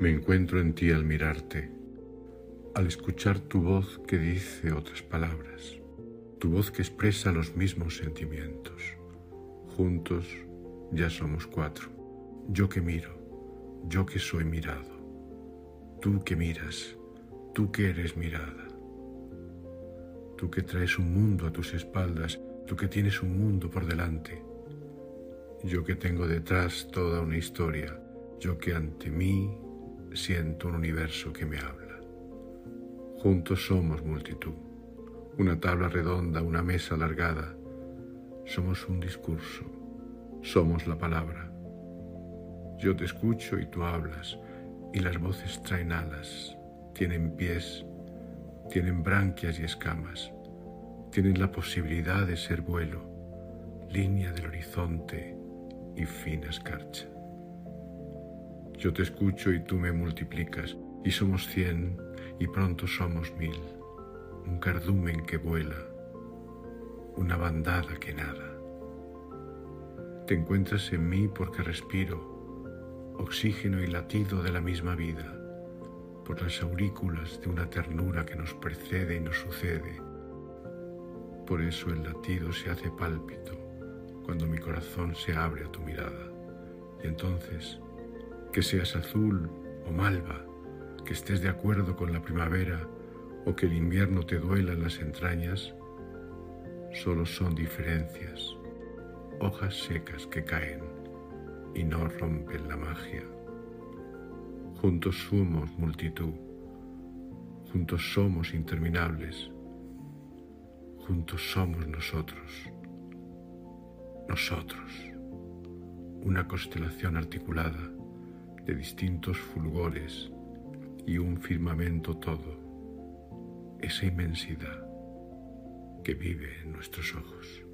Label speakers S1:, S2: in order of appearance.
S1: Me encuentro en ti al mirarte, al escuchar tu voz que dice otras palabras, tu voz que expresa los mismos sentimientos. Juntos ya somos cuatro. Yo que miro, yo que soy mirado, tú que miras, tú que eres mirada, tú que traes un mundo a tus espaldas, tú que tienes un mundo por delante, yo que tengo detrás toda una historia, yo que ante mí siento un universo que me habla. Juntos somos multitud, una tabla redonda, una mesa alargada. Somos un discurso, somos la palabra. Yo te escucho y tú hablas, y las voces traen alas, tienen pies, tienen branquias y escamas, tienen la posibilidad de ser vuelo, línea del horizonte y fina escarcha. Yo te escucho y tú me multiplicas, y somos cien, y pronto somos mil. Un cardumen que vuela, una bandada que nada. Te encuentras en mí porque respiro, oxígeno y latido de la misma vida, por las aurículas de una ternura que nos precede y nos sucede. Por eso el latido se hace pálpito cuando mi corazón se abre a tu mirada. Y entonces que seas azul o malva, que estés de acuerdo con la primavera o que el invierno te duela en las entrañas, solo son diferencias, hojas secas que caen y no rompen la magia. Juntos somos multitud, juntos somos interminables, juntos somos nosotros, nosotros, una constelación articulada de distintos fulgores y un firmamento todo, esa inmensidad que vive en nuestros ojos.